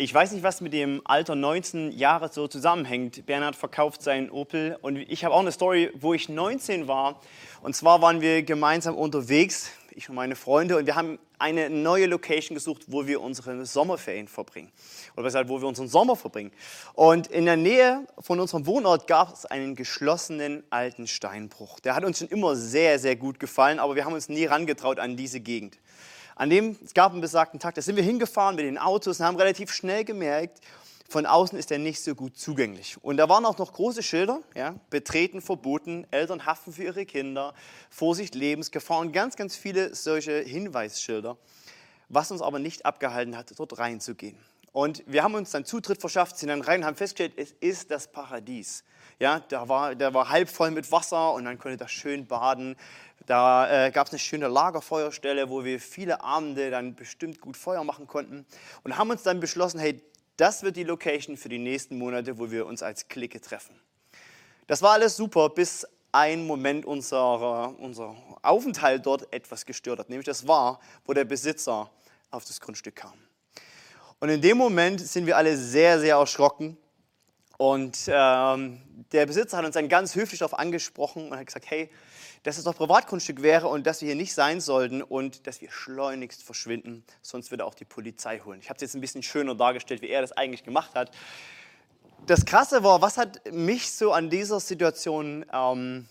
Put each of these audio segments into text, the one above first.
Ich weiß nicht, was mit dem Alter 19 Jahre so zusammenhängt. Bernhard verkauft seinen Opel und ich habe auch eine Story, wo ich 19 war. Und zwar waren wir gemeinsam unterwegs, ich und meine Freunde, und wir haben eine neue Location gesucht, wo wir unsere Sommerferien verbringen. Oder besser, wo wir unseren Sommer verbringen. Und in der Nähe von unserem Wohnort gab es einen geschlossenen alten Steinbruch. Der hat uns schon immer sehr, sehr gut gefallen, aber wir haben uns nie rangetraut an diese Gegend. An dem, es gab einen besagten Tag, da sind wir hingefahren mit den Autos und haben relativ schnell gemerkt, von außen ist er nicht so gut zugänglich. Und da waren auch noch große Schilder, ja, betreten verboten, Eltern haften für ihre Kinder, Vorsicht, Lebensgefahr und ganz, ganz viele solche Hinweisschilder, was uns aber nicht abgehalten hat, dort reinzugehen. Und wir haben uns dann Zutritt verschafft, sind dann rein und haben festgestellt, es ist das Paradies. Ja, der war, der war halb voll mit Wasser und dann konnte da schön baden. Da äh, gab es eine schöne Lagerfeuerstelle, wo wir viele Abende dann bestimmt gut Feuer machen konnten und haben uns dann beschlossen, hey, das wird die Location für die nächsten Monate, wo wir uns als Clique treffen. Das war alles super, bis ein Moment unserer, unser Aufenthalt dort etwas gestört hat. Nämlich das war, wo der Besitzer auf das Grundstück kam. Und in dem Moment sind wir alle sehr, sehr erschrocken. Und ähm, der Besitzer hat uns dann ganz höflich darauf angesprochen und hat gesagt, hey, dass es doch Privatgrundstück wäre und dass wir hier nicht sein sollten und dass wir schleunigst verschwinden, sonst würde auch die Polizei holen. Ich habe es jetzt ein bisschen schöner dargestellt, wie er das eigentlich gemacht hat. Das Krasse war, was hat mich so an dieser Situation ähm,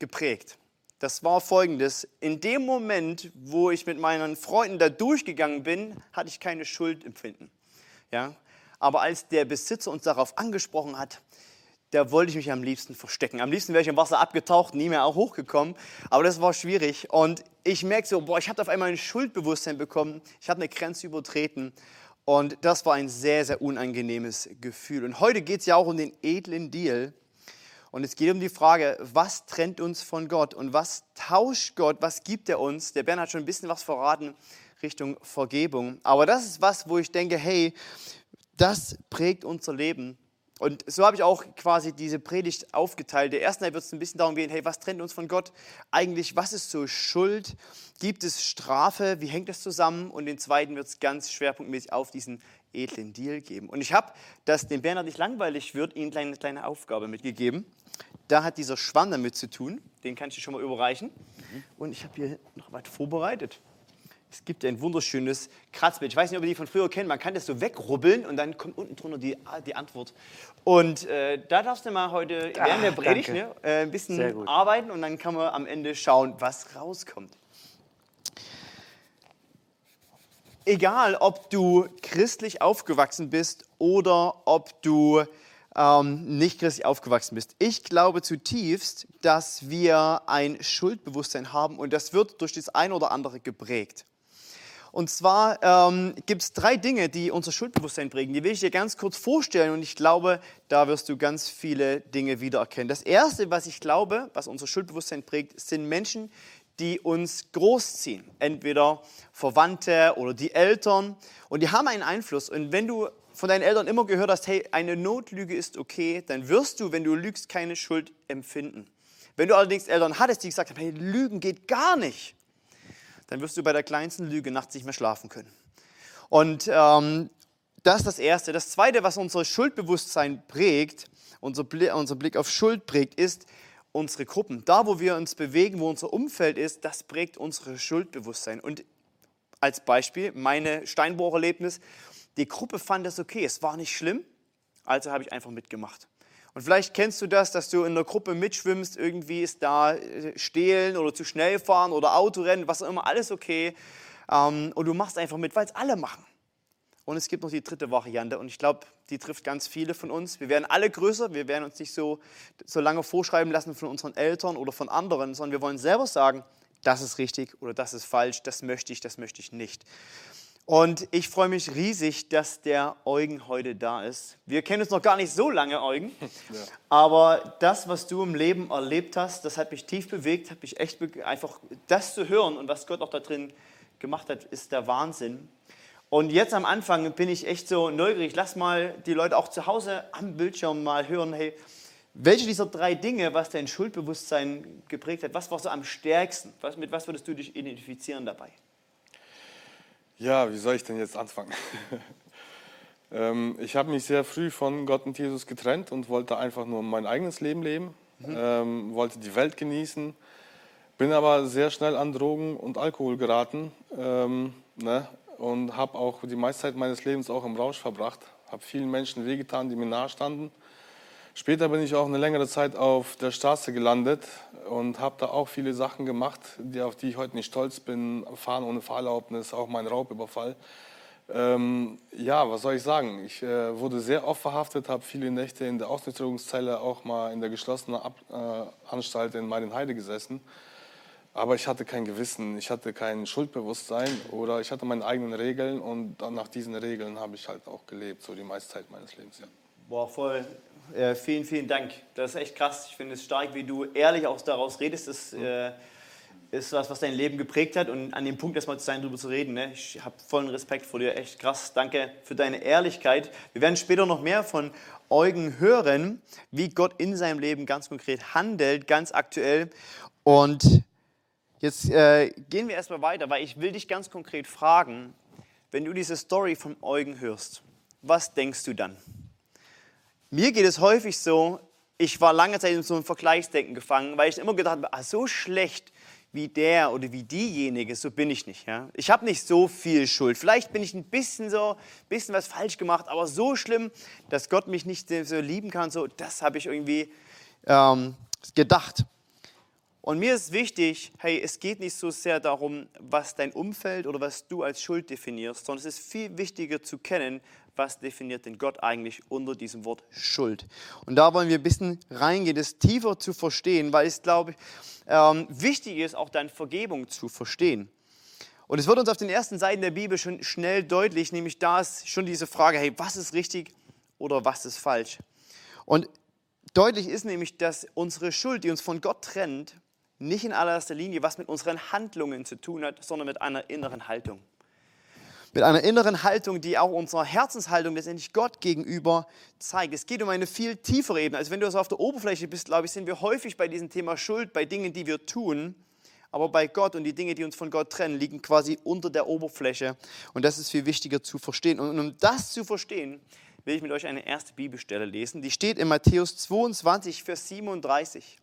geprägt? Das war folgendes. In dem Moment, wo ich mit meinen Freunden da durchgegangen bin, hatte ich keine Schuldempfinden. Ja? Aber als der Besitzer uns darauf angesprochen hat, da wollte ich mich am liebsten verstecken. Am liebsten wäre ich im Wasser abgetaucht, nie mehr auch hochgekommen. Aber das war schwierig. Und ich merke so, boah, ich habe auf einmal ein Schuldbewusstsein bekommen. Ich habe eine Grenze übertreten. Und das war ein sehr, sehr unangenehmes Gefühl. Und heute geht es ja auch um den edlen Deal. Und es geht um die Frage, was trennt uns von Gott und was tauscht Gott, was gibt er uns? Der Bern hat schon ein bisschen was verraten Richtung Vergebung. Aber das ist was, wo ich denke, hey, das prägt unser Leben. Und so habe ich auch quasi diese Predigt aufgeteilt. Der ersten Teil wird es ein bisschen darum gehen, hey, was trennt uns von Gott? Eigentlich, was ist so Schuld? Gibt es Strafe? Wie hängt das zusammen? Und den zweiten wird es ganz schwerpunktmäßig auf diesen edlen Deal geben. Und ich habe, dass dem Bernhard nicht langweilig wird, ihm eine kleine, kleine Aufgabe mitgegeben. Da hat dieser Schwamm damit zu tun. Den kann ich dir schon mal überreichen. Und ich habe hier noch was vorbereitet. Es gibt ein wunderschönes Kratzbild. Ich weiß nicht, ob ihr die von früher kennt. Man kann das so wegrubbeln und dann kommt unten drunter die, die Antwort. Und äh, da darfst du mal heute Ach, während der Predigt ne, äh, ein bisschen arbeiten und dann kann man am Ende schauen, was rauskommt. Egal, ob du christlich aufgewachsen bist oder ob du ähm, nicht christlich aufgewachsen bist. Ich glaube zutiefst, dass wir ein Schuldbewusstsein haben und das wird durch das eine oder andere geprägt. Und zwar ähm, gibt es drei Dinge, die unser Schuldbewusstsein prägen. Die will ich dir ganz kurz vorstellen und ich glaube, da wirst du ganz viele Dinge wiedererkennen. Das Erste, was ich glaube, was unser Schuldbewusstsein prägt, sind Menschen, die uns großziehen. Entweder Verwandte oder die Eltern. Und die haben einen Einfluss. Und wenn du von deinen Eltern immer gehört hast, hey, eine Notlüge ist okay, dann wirst du, wenn du lügst, keine Schuld empfinden. Wenn du allerdings Eltern hattest, die gesagt haben, hey, Lügen geht gar nicht, dann wirst du bei der kleinsten Lüge nachts nicht mehr schlafen können. Und ähm, das ist das Erste. Das Zweite, was unser Schuldbewusstsein prägt, unser Blick, unser Blick auf Schuld prägt, ist unsere Gruppen. Da, wo wir uns bewegen, wo unser Umfeld ist, das prägt unser Schuldbewusstsein. Und als Beispiel, meine Steinbohrerlebnis, die Gruppe fand es okay, es war nicht schlimm, also habe ich einfach mitgemacht. Und vielleicht kennst du das, dass du in einer Gruppe mitschwimmst, irgendwie ist da äh, Stehlen oder zu schnell fahren oder Autorennen, was auch immer, alles okay. Ähm, und du machst einfach mit, weil es alle machen. Und es gibt noch die dritte Variante und ich glaube, die trifft ganz viele von uns. Wir werden alle größer, wir werden uns nicht so, so lange vorschreiben lassen von unseren Eltern oder von anderen, sondern wir wollen selber sagen, das ist richtig oder das ist falsch, das möchte ich, das möchte ich nicht. Und ich freue mich riesig, dass der Eugen heute da ist. Wir kennen uns noch gar nicht so lange, Eugen. Aber das, was du im Leben erlebt hast, das hat mich tief bewegt, hat mich echt be einfach das zu hören und was Gott auch da drin gemacht hat, ist der Wahnsinn. Und jetzt am Anfang bin ich echt so neugierig. Lass mal die Leute auch zu Hause am Bildschirm mal hören, hey, welche dieser drei Dinge, was dein Schuldbewusstsein geprägt hat, was war so am stärksten? Was, mit was würdest du dich identifizieren dabei? Ja, wie soll ich denn jetzt anfangen? Ähm, ich habe mich sehr früh von Gott und Jesus getrennt und wollte einfach nur mein eigenes Leben leben, mhm. ähm, wollte die Welt genießen, bin aber sehr schnell an Drogen und Alkohol geraten ähm, ne? und habe auch die meiste Zeit meines Lebens auch im Rausch verbracht, habe vielen Menschen wehgetan, die mir nahestanden. Später bin ich auch eine längere Zeit auf der Straße gelandet und habe da auch viele Sachen gemacht, die, auf die ich heute nicht stolz bin. Fahren ohne Fahrerlaubnis, auch mein Raubüberfall. Ähm, ja, was soll ich sagen? Ich äh, wurde sehr oft verhaftet, habe viele Nächte in der Ausnüchterungszelle, auch mal in der geschlossenen Ab äh, Anstalt in Marienheide gesessen. Aber ich hatte kein Gewissen, ich hatte kein Schuldbewusstsein oder ich hatte meine eigenen Regeln und nach diesen Regeln habe ich halt auch gelebt, so die meiste Zeit meines Lebens. Ja. Boah, voll. Äh, vielen, vielen Dank. Das ist echt krass. Ich finde es stark, wie du ehrlich auch daraus redest. Das, äh, ist was, was dein Leben geprägt hat und an dem Punkt erstmal zu sein, darüber zu reden. Ne? Ich habe vollen Respekt vor dir, echt krass. Danke für deine Ehrlichkeit. Wir werden später noch mehr von Eugen hören, wie Gott in seinem Leben ganz konkret handelt, ganz aktuell. Und jetzt äh, gehen wir erstmal weiter, weil ich will dich ganz konkret fragen, wenn du diese Story von Eugen hörst, was denkst du dann? Mir geht es häufig so, ich war lange Zeit in so einem Vergleichsdenken gefangen, weil ich immer gedacht habe, ah, so schlecht wie der oder wie diejenige, so bin ich nicht. Ja? Ich habe nicht so viel Schuld. Vielleicht bin ich ein bisschen so, bisschen was falsch gemacht, aber so schlimm, dass Gott mich nicht so lieben kann, so, das habe ich irgendwie ähm, gedacht. Und mir ist wichtig, hey, es geht nicht so sehr darum, was dein Umfeld oder was du als Schuld definierst, sondern es ist viel wichtiger zu kennen, was definiert denn Gott eigentlich unter diesem Wort Schuld. Und da wollen wir ein bisschen reingehen, das tiefer zu verstehen, weil es, glaube ich, ähm, wichtig ist, auch deine Vergebung zu verstehen. Und es wird uns auf den ersten Seiten der Bibel schon schnell deutlich, nämlich da ist schon diese Frage, hey, was ist richtig oder was ist falsch? Und deutlich ist nämlich, dass unsere Schuld, die uns von Gott trennt, nicht in allererster Linie was mit unseren Handlungen zu tun hat, sondern mit einer inneren Haltung. Mit einer inneren Haltung, die auch unsere Herzenshaltung letztendlich Gott gegenüber zeigt. Es geht um eine viel tiefere Ebene. Also wenn du so auf der Oberfläche bist, glaube ich, sind wir häufig bei diesem Thema Schuld, bei Dingen, die wir tun. Aber bei Gott und die Dinge, die uns von Gott trennen, liegen quasi unter der Oberfläche. Und das ist viel wichtiger zu verstehen. Und um das zu verstehen, will ich mit euch eine erste Bibelstelle lesen. Die steht in Matthäus 22, Vers 37.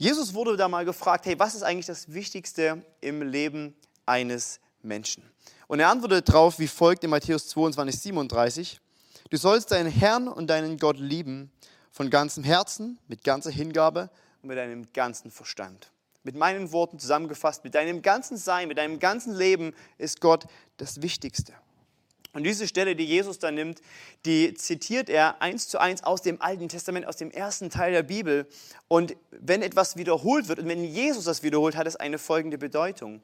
Jesus wurde da mal gefragt, hey, was ist eigentlich das Wichtigste im Leben eines Menschen? Und er antwortet darauf wie folgt in Matthäus 22, 37. Du sollst deinen Herrn und deinen Gott lieben von ganzem Herzen, mit ganzer Hingabe und mit deinem ganzen Verstand. Mit meinen Worten zusammengefasst, mit deinem ganzen Sein, mit deinem ganzen Leben ist Gott das Wichtigste. Und diese Stelle, die Jesus da nimmt, die zitiert er eins zu eins aus dem Alten Testament, aus dem ersten Teil der Bibel. Und wenn etwas wiederholt wird und wenn Jesus das wiederholt, hat es eine folgende Bedeutung.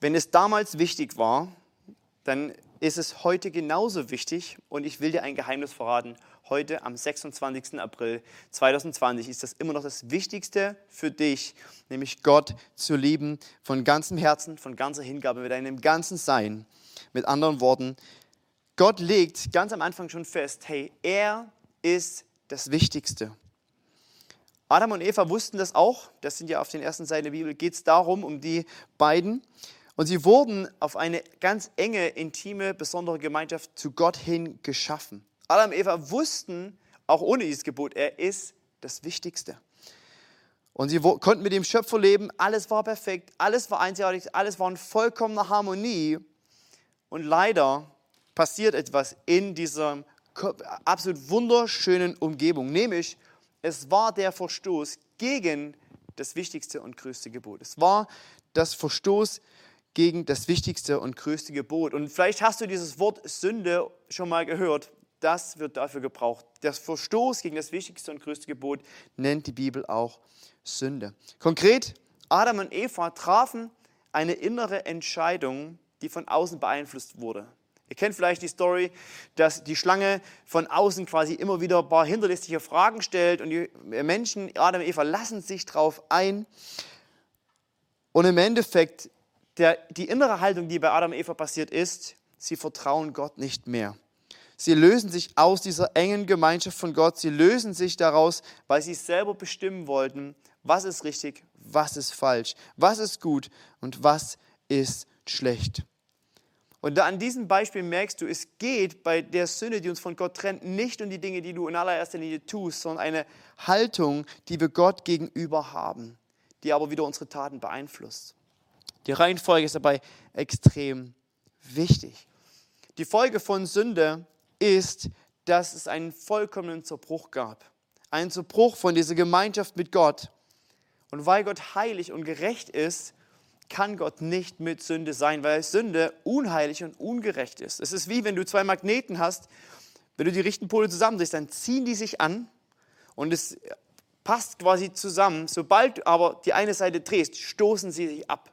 Wenn es damals wichtig war, dann ist es heute genauso wichtig. Und ich will dir ein Geheimnis verraten. Heute, am 26. April 2020, ist das immer noch das Wichtigste für dich, nämlich Gott zu lieben von ganzem Herzen, von ganzer Hingabe, mit deinem ganzen Sein. Mit anderen Worten, Gott legt ganz am Anfang schon fest, hey, er ist das Wichtigste. Adam und Eva wussten das auch, das sind ja auf den ersten Seiten der Bibel, geht es darum, um die beiden. Und sie wurden auf eine ganz enge, intime, besondere Gemeinschaft zu Gott hin geschaffen. Adam und Eva wussten, auch ohne dieses Gebot, er ist das Wichtigste. Und sie konnten mit dem Schöpfer leben, alles war perfekt, alles war einzigartig, alles war in vollkommener Harmonie. Und leider passiert etwas in dieser absolut wunderschönen Umgebung, nämlich es war der Verstoß gegen das wichtigste und größte Gebot. Es war das Verstoß gegen das wichtigste und größte Gebot. Und vielleicht hast du dieses Wort Sünde schon mal gehört. Das wird dafür gebraucht. Der Verstoß gegen das wichtigste und größte Gebot nennt die Bibel auch Sünde. Konkret, Adam und Eva trafen eine innere Entscheidung, die von außen beeinflusst wurde. Ihr kennt vielleicht die Story, dass die Schlange von außen quasi immer wieder ein paar hinterlistige Fragen stellt und die Menschen, Adam und Eva, lassen sich darauf ein. Und im Endeffekt, der, die innere Haltung, die bei Adam und Eva passiert ist, sie vertrauen Gott nicht mehr. Sie lösen sich aus dieser engen Gemeinschaft von Gott. Sie lösen sich daraus, weil sie selber bestimmen wollten, was ist richtig, was ist falsch, was ist gut und was ist schlecht. Und da an diesem Beispiel merkst du, es geht bei der Sünde, die uns von Gott trennt, nicht um die Dinge, die du in allererster Linie tust, sondern eine Haltung, die wir Gott gegenüber haben, die aber wieder unsere Taten beeinflusst. Die Reihenfolge ist dabei extrem wichtig. Die Folge von Sünde ist, dass es einen vollkommenen Zerbruch gab. Einen Zerbruch von dieser Gemeinschaft mit Gott. Und weil Gott heilig und gerecht ist, kann Gott nicht mit Sünde sein, weil Sünde unheilig und ungerecht ist. Es ist wie wenn du zwei Magneten hast, wenn du die richtigen Pole zusammendrehst, dann ziehen die sich an und es passt quasi zusammen. Sobald du aber die eine Seite drehst, stoßen sie sich ab.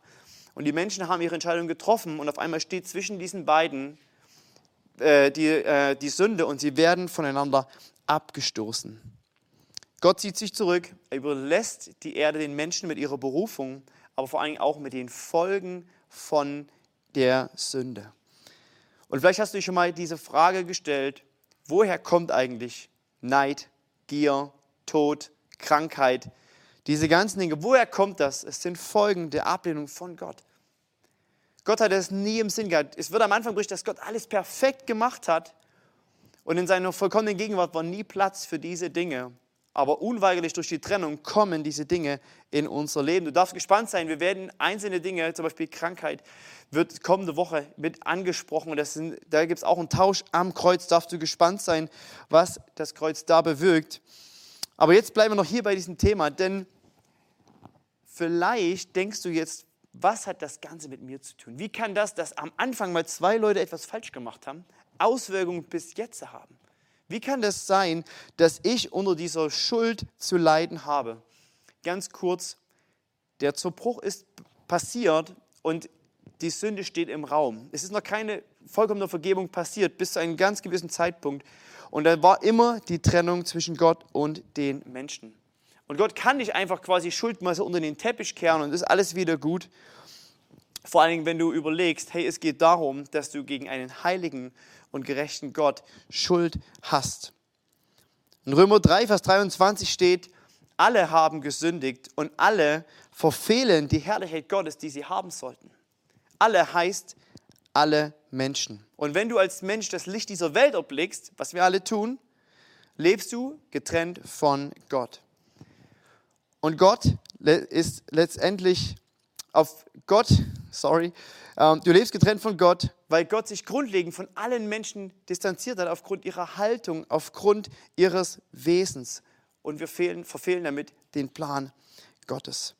Und die Menschen haben ihre Entscheidung getroffen und auf einmal steht zwischen diesen beiden äh, die, äh, die Sünde und sie werden voneinander abgestoßen. Gott zieht sich zurück, er überlässt die Erde den Menschen mit ihrer Berufung aber vor Dingen auch mit den Folgen von der Sünde. Und vielleicht hast du dich schon mal diese Frage gestellt, woher kommt eigentlich Neid, Gier, Tod, Krankheit, diese ganzen Dinge, woher kommt das? Es sind Folgen der Ablehnung von Gott. Gott hat es nie im Sinn gehabt. Es wird am Anfang berichtet, dass Gott alles perfekt gemacht hat und in seiner vollkommenen Gegenwart war nie Platz für diese Dinge. Aber unweigerlich durch die Trennung kommen diese Dinge in unser Leben. Du darfst gespannt sein. Wir werden einzelne Dinge, zum Beispiel Krankheit, wird kommende Woche mit angesprochen. Das sind, da gibt es auch einen Tausch am Kreuz. Darfst du gespannt sein, was das Kreuz da bewirkt. Aber jetzt bleiben wir noch hier bei diesem Thema, denn vielleicht denkst du jetzt, was hat das Ganze mit mir zu tun? Wie kann das, dass am Anfang mal zwei Leute etwas falsch gemacht haben, Auswirkungen bis jetzt haben? Wie kann das sein, dass ich unter dieser Schuld zu leiden habe? Ganz kurz, der Zerbruch ist passiert und die Sünde steht im Raum. Es ist noch keine vollkommene Vergebung passiert bis zu einem ganz gewissen Zeitpunkt. Und da war immer die Trennung zwischen Gott und den Menschen. Und Gott kann nicht einfach quasi Schuld mal so unter den Teppich kehren und ist alles wieder gut. Vor allen Dingen, wenn du überlegst, hey, es geht darum, dass du gegen einen heiligen und gerechten Gott Schuld hast. In Römer 3, Vers 23 steht, alle haben gesündigt und alle verfehlen die Herrlichkeit Gottes, die sie haben sollten. Alle heißt alle Menschen. Und wenn du als Mensch das Licht dieser Welt erblickst, was wir alle tun, lebst du getrennt von Gott. Und Gott ist letztendlich auf Gott, sorry, ähm, du lebst getrennt von Gott, weil Gott sich grundlegend von allen Menschen distanziert hat aufgrund ihrer Haltung, aufgrund ihres Wesens. Und wir fehlen, verfehlen damit den Plan Gottes.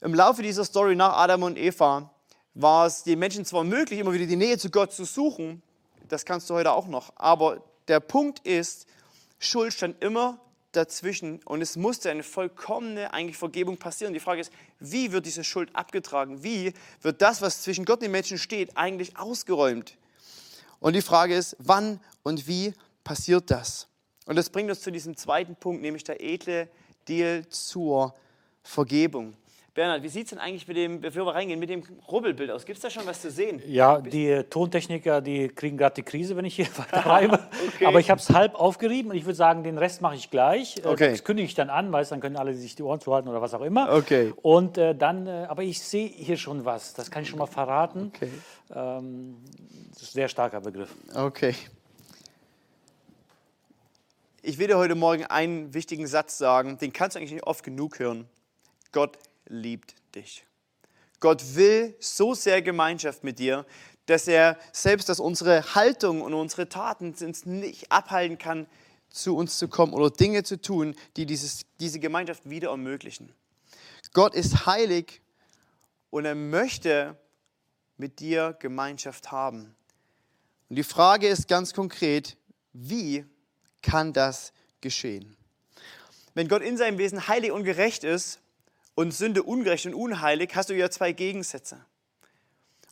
Im Laufe dieser Story nach Adam und Eva war es den Menschen zwar möglich, immer wieder die Nähe zu Gott zu suchen, das kannst du heute auch noch, aber der Punkt ist, Schuld stand immer dazwischen und es musste eine vollkommene eigentlich Vergebung passieren. Die Frage ist, wie wird diese Schuld abgetragen? Wie wird das, was zwischen Gott und den Menschen steht, eigentlich ausgeräumt? Und die Frage ist, wann und wie passiert das? Und das bringt uns zu diesem zweiten Punkt, nämlich der edle Deal zur Vergebung. Bernhard, wie sieht es denn eigentlich mit dem, bevor wir reingehen, mit dem Rubbelbild aus? Gibt es da schon was zu sehen? Ja, die Tontechniker, die kriegen gerade die Krise, wenn ich hier weiterreibe. okay. Aber ich habe es halb aufgerieben und ich würde sagen, den Rest mache ich gleich. Äh, okay. Das kündige ich dann an, weil dann können alle sich die Ohren zuhalten oder was auch immer. Okay. Und äh, dann, äh, aber ich sehe hier schon was, das kann ich schon mal verraten. Okay. Ähm, das ist ein sehr starker Begriff. Okay. Ich will dir heute Morgen einen wichtigen Satz sagen, den kannst du eigentlich nicht oft genug hören. Gott liebt dich. Gott will so sehr Gemeinschaft mit dir, dass er selbst, dass unsere Haltung und unsere Taten uns nicht abhalten kann, zu uns zu kommen oder Dinge zu tun, die dieses, diese Gemeinschaft wieder ermöglichen. Gott ist heilig und er möchte mit dir Gemeinschaft haben. Und die Frage ist ganz konkret, wie kann das geschehen? Wenn Gott in seinem Wesen heilig und gerecht ist, und Sünde ungerecht und unheilig, hast du ja zwei Gegensätze.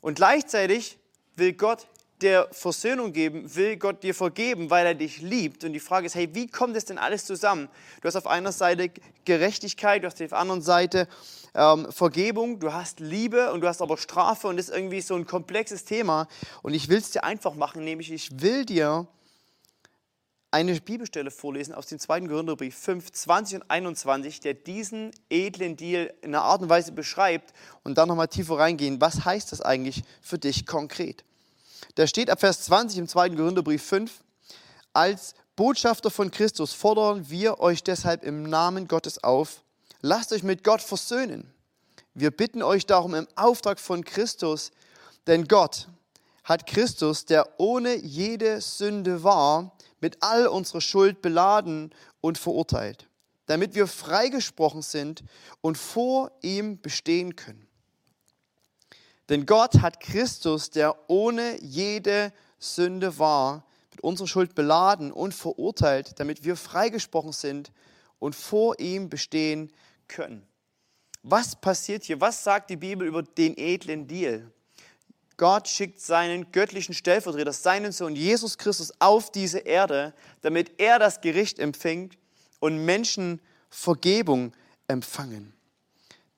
Und gleichzeitig will Gott dir Versöhnung geben, will Gott dir vergeben, weil er dich liebt. Und die Frage ist, hey, wie kommt das denn alles zusammen? Du hast auf einer Seite Gerechtigkeit, du hast auf der anderen Seite ähm, Vergebung, du hast Liebe und du hast aber Strafe und das ist irgendwie so ein komplexes Thema. Und ich will es dir einfach machen, nämlich ich will dir eine Bibelstelle vorlesen aus dem 2. Korintherbrief 5, 20 und 21, der diesen edlen Deal in einer Art und Weise beschreibt und dann nochmal tiefer reingehen. Was heißt das eigentlich für dich konkret? Da steht ab Vers 20 im 2. Korintherbrief 5, als Botschafter von Christus fordern wir euch deshalb im Namen Gottes auf, lasst euch mit Gott versöhnen. Wir bitten euch darum im Auftrag von Christus, denn Gott hat Christus, der ohne jede Sünde war, mit all unserer Schuld beladen und verurteilt, damit wir freigesprochen sind und vor ihm bestehen können. Denn Gott hat Christus, der ohne jede Sünde war, mit unserer Schuld beladen und verurteilt, damit wir freigesprochen sind und vor ihm bestehen können. Was passiert hier? Was sagt die Bibel über den edlen Deal? Gott schickt seinen göttlichen Stellvertreter, seinen Sohn Jesus Christus auf diese Erde, damit er das Gericht empfängt und Menschen Vergebung empfangen.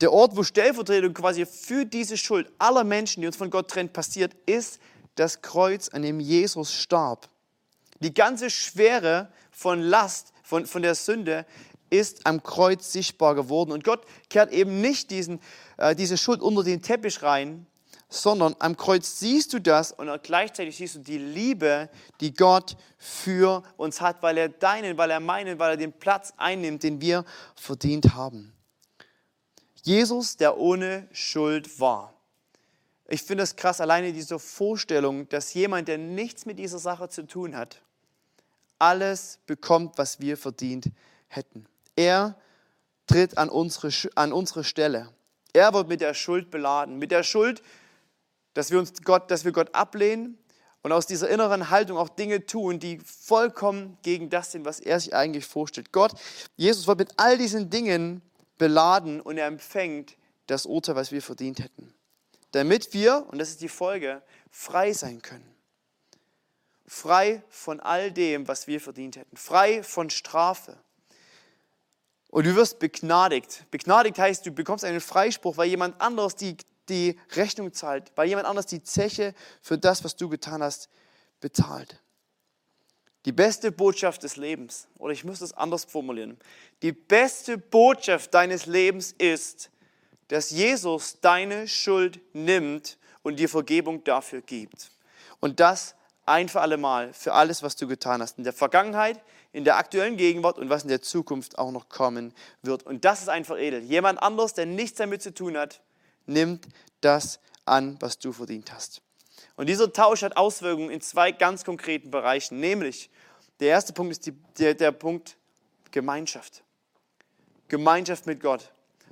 Der Ort, wo Stellvertretung quasi für diese Schuld aller Menschen, die uns von Gott trennt, passiert, ist das Kreuz, an dem Jesus starb. Die ganze Schwere von Last, von, von der Sünde, ist am Kreuz sichtbar geworden. Und Gott kehrt eben nicht diesen, äh, diese Schuld unter den Teppich rein, sondern am Kreuz siehst du das und gleichzeitig siehst du die Liebe, die Gott für uns hat, weil er deinen, weil er meinen, weil er den Platz einnimmt, den wir verdient haben. Jesus, der ohne Schuld war. Ich finde es krass, alleine diese Vorstellung, dass jemand, der nichts mit dieser Sache zu tun hat, alles bekommt, was wir verdient hätten. Er tritt an unsere, an unsere Stelle. Er wird mit der Schuld beladen. Mit der Schuld, dass wir, uns Gott, dass wir Gott ablehnen und aus dieser inneren Haltung auch Dinge tun, die vollkommen gegen das sind, was er sich eigentlich vorstellt. Gott, Jesus wird mit all diesen Dingen beladen und er empfängt das Urteil, was wir verdient hätten. Damit wir, und das ist die Folge, frei sein können. Frei von all dem, was wir verdient hätten. Frei von Strafe. Und du wirst begnadigt. Begnadigt heißt, du bekommst einen Freispruch, weil jemand anderes die die Rechnung zahlt, weil jemand anders die Zeche für das, was du getan hast, bezahlt. Die beste Botschaft des Lebens, oder ich muss das anders formulieren, die beste Botschaft deines Lebens ist, dass Jesus deine Schuld nimmt und dir Vergebung dafür gibt. Und das ein für alle Mal, für alles, was du getan hast, in der Vergangenheit, in der aktuellen Gegenwart und was in der Zukunft auch noch kommen wird. Und das ist einfach edel. Jemand anders, der nichts damit zu tun hat, nimmt das an, was du verdient hast. Und dieser Tausch hat Auswirkungen in zwei ganz konkreten Bereichen, nämlich der erste Punkt ist die, der, der Punkt Gemeinschaft. Gemeinschaft mit Gott.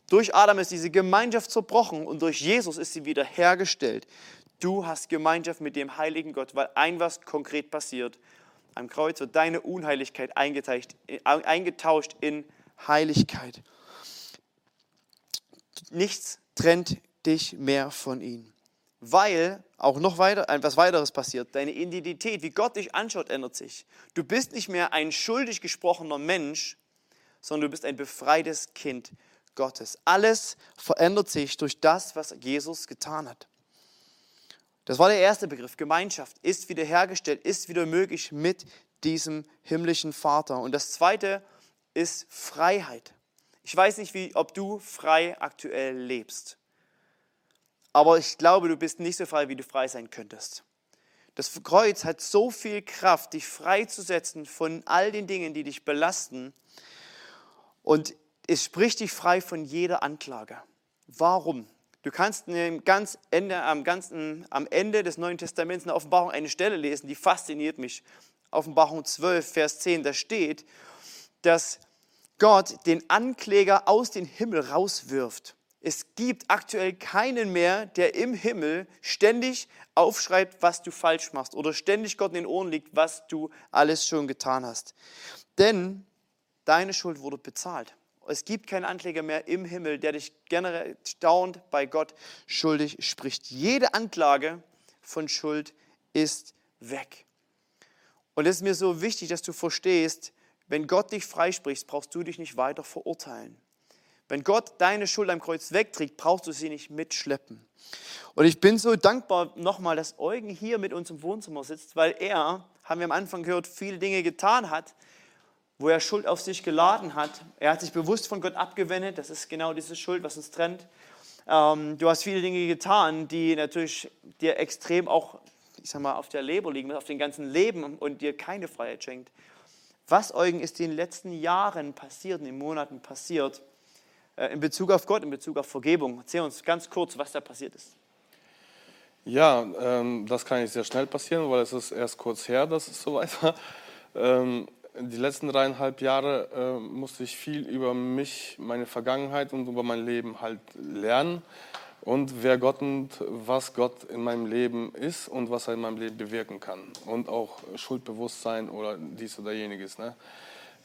Durch Adam ist diese Gemeinschaft zerbrochen und durch Jesus ist sie wiederhergestellt. Du hast Gemeinschaft mit dem heiligen Gott, weil ein was konkret passiert. Am Kreuz wird deine Unheiligkeit eingetauscht in Heiligkeit. Nichts trennt dich mehr von ihm. Weil auch noch weiter, etwas weiteres passiert. Deine Identität, wie Gott dich anschaut, ändert sich. Du bist nicht mehr ein schuldig gesprochener Mensch, sondern du bist ein befreites Kind Gottes. Alles verändert sich durch das, was Jesus getan hat. Das war der erste Begriff. Gemeinschaft ist wiederhergestellt, ist wieder möglich mit diesem himmlischen Vater. Und das zweite ist Freiheit. Ich weiß nicht, wie, ob du frei aktuell lebst. Aber ich glaube, du bist nicht so frei, wie du frei sein könntest. Das Kreuz hat so viel Kraft, dich freizusetzen von all den Dingen, die dich belasten. Und es spricht dich frei von jeder Anklage. Warum? Du kannst ganz Ende, am, ganzen, am Ende des Neuen Testaments in der Offenbarung eine Stelle lesen, die fasziniert mich. Offenbarung 12, Vers 10, da steht, dass Gott den Ankläger aus dem Himmel rauswirft. Es gibt aktuell keinen mehr, der im Himmel ständig aufschreibt, was du falsch machst oder ständig Gott in den Ohren liegt, was du alles schon getan hast. Denn deine Schuld wurde bezahlt. Es gibt keinen Ankläger mehr im Himmel, der dich generell staunt bei Gott schuldig spricht. Jede Anklage von Schuld ist weg. Und es ist mir so wichtig, dass du verstehst, wenn Gott dich freispricht, brauchst du dich nicht weiter verurteilen. Wenn Gott deine Schuld am Kreuz wegträgt, brauchst du sie nicht mitschleppen. Und ich bin so dankbar nochmal, dass Eugen hier mit uns im Wohnzimmer sitzt, weil er, haben wir am Anfang gehört, viele Dinge getan hat, wo er Schuld auf sich geladen hat. Er hat sich bewusst von Gott abgewendet. Das ist genau diese Schuld, was uns trennt. Ähm, du hast viele Dinge getan, die natürlich dir extrem auch, ich sag mal, auf der Leber liegen, auf dem ganzen Leben und dir keine Freiheit schenkt. Was, Eugen, ist in den letzten Jahren passiert, in den Monaten passiert, äh, in Bezug auf Gott, in Bezug auf Vergebung? Erzähl uns ganz kurz, was da passiert ist. Ja, ähm, das kann nicht sehr schnell passieren, weil es ist erst kurz her, dass es soweit war. Ähm, die letzten dreieinhalb Jahre äh, musste ich viel über mich, meine Vergangenheit und über mein Leben halt lernen und wer Gott und was Gott in meinem Leben ist und was er in meinem Leben bewirken kann und auch Schuldbewusstsein oder dies oder jeniges. Ne?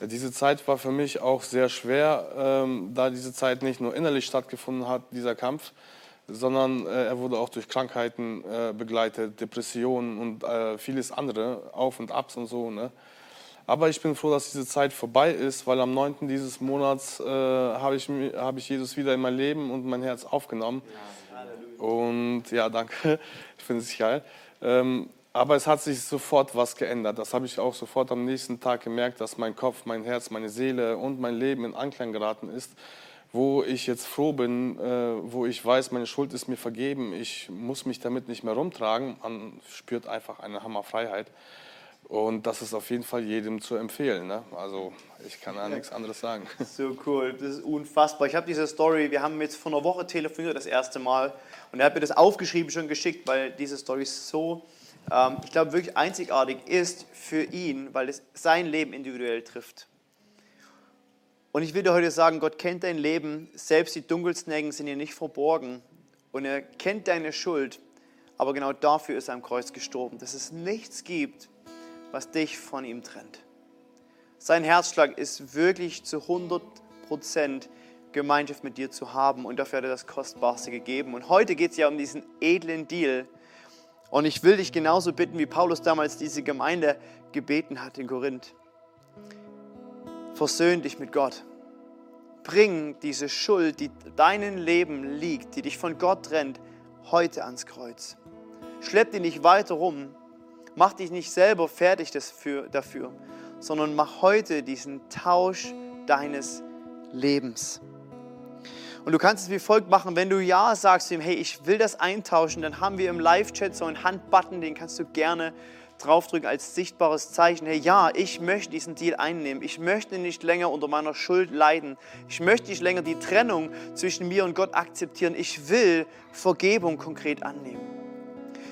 Diese Zeit war für mich auch sehr schwer, ähm, da diese Zeit nicht nur innerlich stattgefunden hat, dieser Kampf, sondern äh, er wurde auch durch Krankheiten äh, begleitet, Depressionen und äh, vieles andere, Auf und Abs und so. Ne? Aber ich bin froh, dass diese Zeit vorbei ist, weil am 9. dieses Monats äh, habe ich, hab ich Jesus wieder in mein Leben und mein Herz aufgenommen. Und ja, danke, ich finde es geil. Ähm, aber es hat sich sofort was geändert. Das habe ich auch sofort am nächsten Tag gemerkt, dass mein Kopf, mein Herz, meine Seele und mein Leben in Anklang geraten ist. Wo ich jetzt froh bin, äh, wo ich weiß, meine Schuld ist mir vergeben. Ich muss mich damit nicht mehr rumtragen. Man spürt einfach eine Hammerfreiheit. Und das ist auf jeden Fall jedem zu empfehlen. Ne? Also ich kann da nichts anderes sagen. So cool, das ist unfassbar. Ich habe diese Story, wir haben jetzt vor einer Woche telefoniert das erste Mal und er hat mir das aufgeschrieben, schon geschickt, weil diese Story so, ähm, ich glaube, wirklich einzigartig ist für ihn, weil es sein Leben individuell trifft. Und ich will dir heute sagen, Gott kennt dein Leben, selbst die dunkelsten Ecken sind dir nicht verborgen und er kennt deine Schuld, aber genau dafür ist er am Kreuz gestorben, dass es nichts gibt, was dich von ihm trennt. Sein Herzschlag ist wirklich zu 100 Prozent Gemeinschaft mit dir zu haben und dafür hat er das Kostbarste gegeben. Und heute geht es ja um diesen edlen Deal. Und ich will dich genauso bitten, wie Paulus damals diese Gemeinde gebeten hat in Korinth. Versöhn dich mit Gott. Bring diese Schuld, die deinem Leben liegt, die dich von Gott trennt, heute ans Kreuz. Schlepp die nicht weiter rum, Mach dich nicht selber fertig dafür, sondern mach heute diesen Tausch deines Lebens. Und du kannst es wie folgt machen, wenn du Ja sagst zu ihm, hey, ich will das eintauschen, dann haben wir im Live-Chat so einen Handbutton, den kannst du gerne draufdrücken als sichtbares Zeichen. Hey, ja, ich möchte diesen Deal einnehmen. Ich möchte nicht länger unter meiner Schuld leiden. Ich möchte nicht länger die Trennung zwischen mir und Gott akzeptieren. Ich will Vergebung konkret annehmen.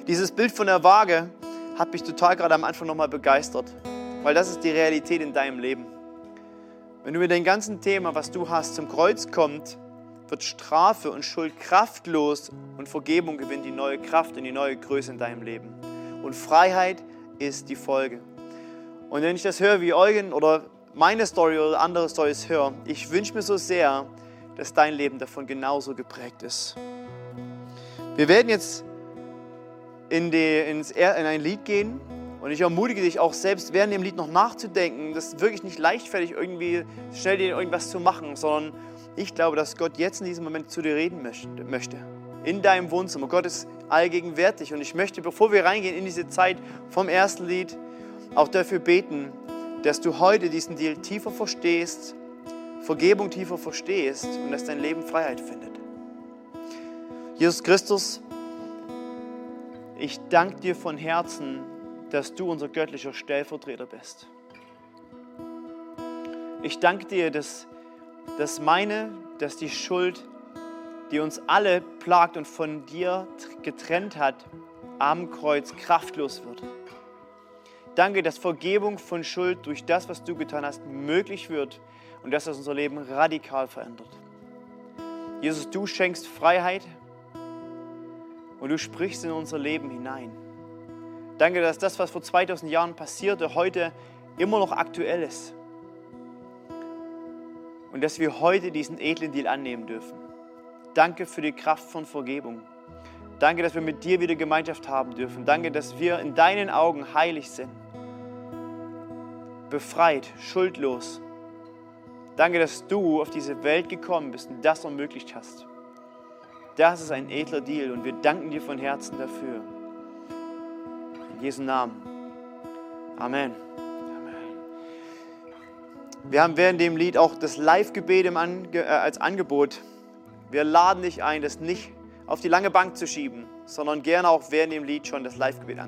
Dieses Bild von der Waage, hat mich total gerade am Anfang nochmal begeistert, weil das ist die Realität in deinem Leben. Wenn du mit dem ganzen Thema, was du hast, zum Kreuz kommt, wird Strafe und Schuld kraftlos und Vergebung gewinnt die neue Kraft und die neue Größe in deinem Leben. Und Freiheit ist die Folge. Und wenn ich das höre, wie Eugen oder meine Story oder andere Stories höre, ich wünsche mir so sehr, dass dein Leben davon genauso geprägt ist. Wir werden jetzt in, die, ins, in ein Lied gehen. Und ich ermutige dich auch selbst während dem Lied noch nachzudenken, das wirklich nicht leichtfertig irgendwie schnell dir irgendwas zu machen, sondern ich glaube, dass Gott jetzt in diesem Moment zu dir reden möchte. In deinem Wohnzimmer. Gott ist allgegenwärtig. Und ich möchte, bevor wir reingehen in diese Zeit vom ersten Lied, auch dafür beten, dass du heute diesen Deal tiefer verstehst, Vergebung tiefer verstehst und dass dein Leben Freiheit findet. Jesus Christus, ich danke dir von Herzen, dass du unser göttlicher Stellvertreter bist. Ich danke dir, dass, dass meine, dass die Schuld, die uns alle plagt und von dir getrennt hat, am Kreuz kraftlos wird. Danke, dass Vergebung von Schuld durch das, was du getan hast, möglich wird und dass das unser Leben radikal verändert. Jesus, du schenkst Freiheit, und du sprichst in unser Leben hinein. Danke, dass das, was vor 2000 Jahren passierte, heute immer noch aktuell ist. Und dass wir heute diesen edlen Deal annehmen dürfen. Danke für die Kraft von Vergebung. Danke, dass wir mit dir wieder Gemeinschaft haben dürfen. Danke, dass wir in deinen Augen heilig sind. Befreit, schuldlos. Danke, dass du auf diese Welt gekommen bist und das ermöglicht hast. Das ist ein edler Deal und wir danken dir von Herzen dafür. In Jesu Namen. Amen. Wir haben während dem Lied auch das Live-Gebet äh, als Angebot. Wir laden dich ein, das nicht auf die lange Bank zu schieben, sondern gerne auch während dem Lied schon das Live-Gebet anzunehmen.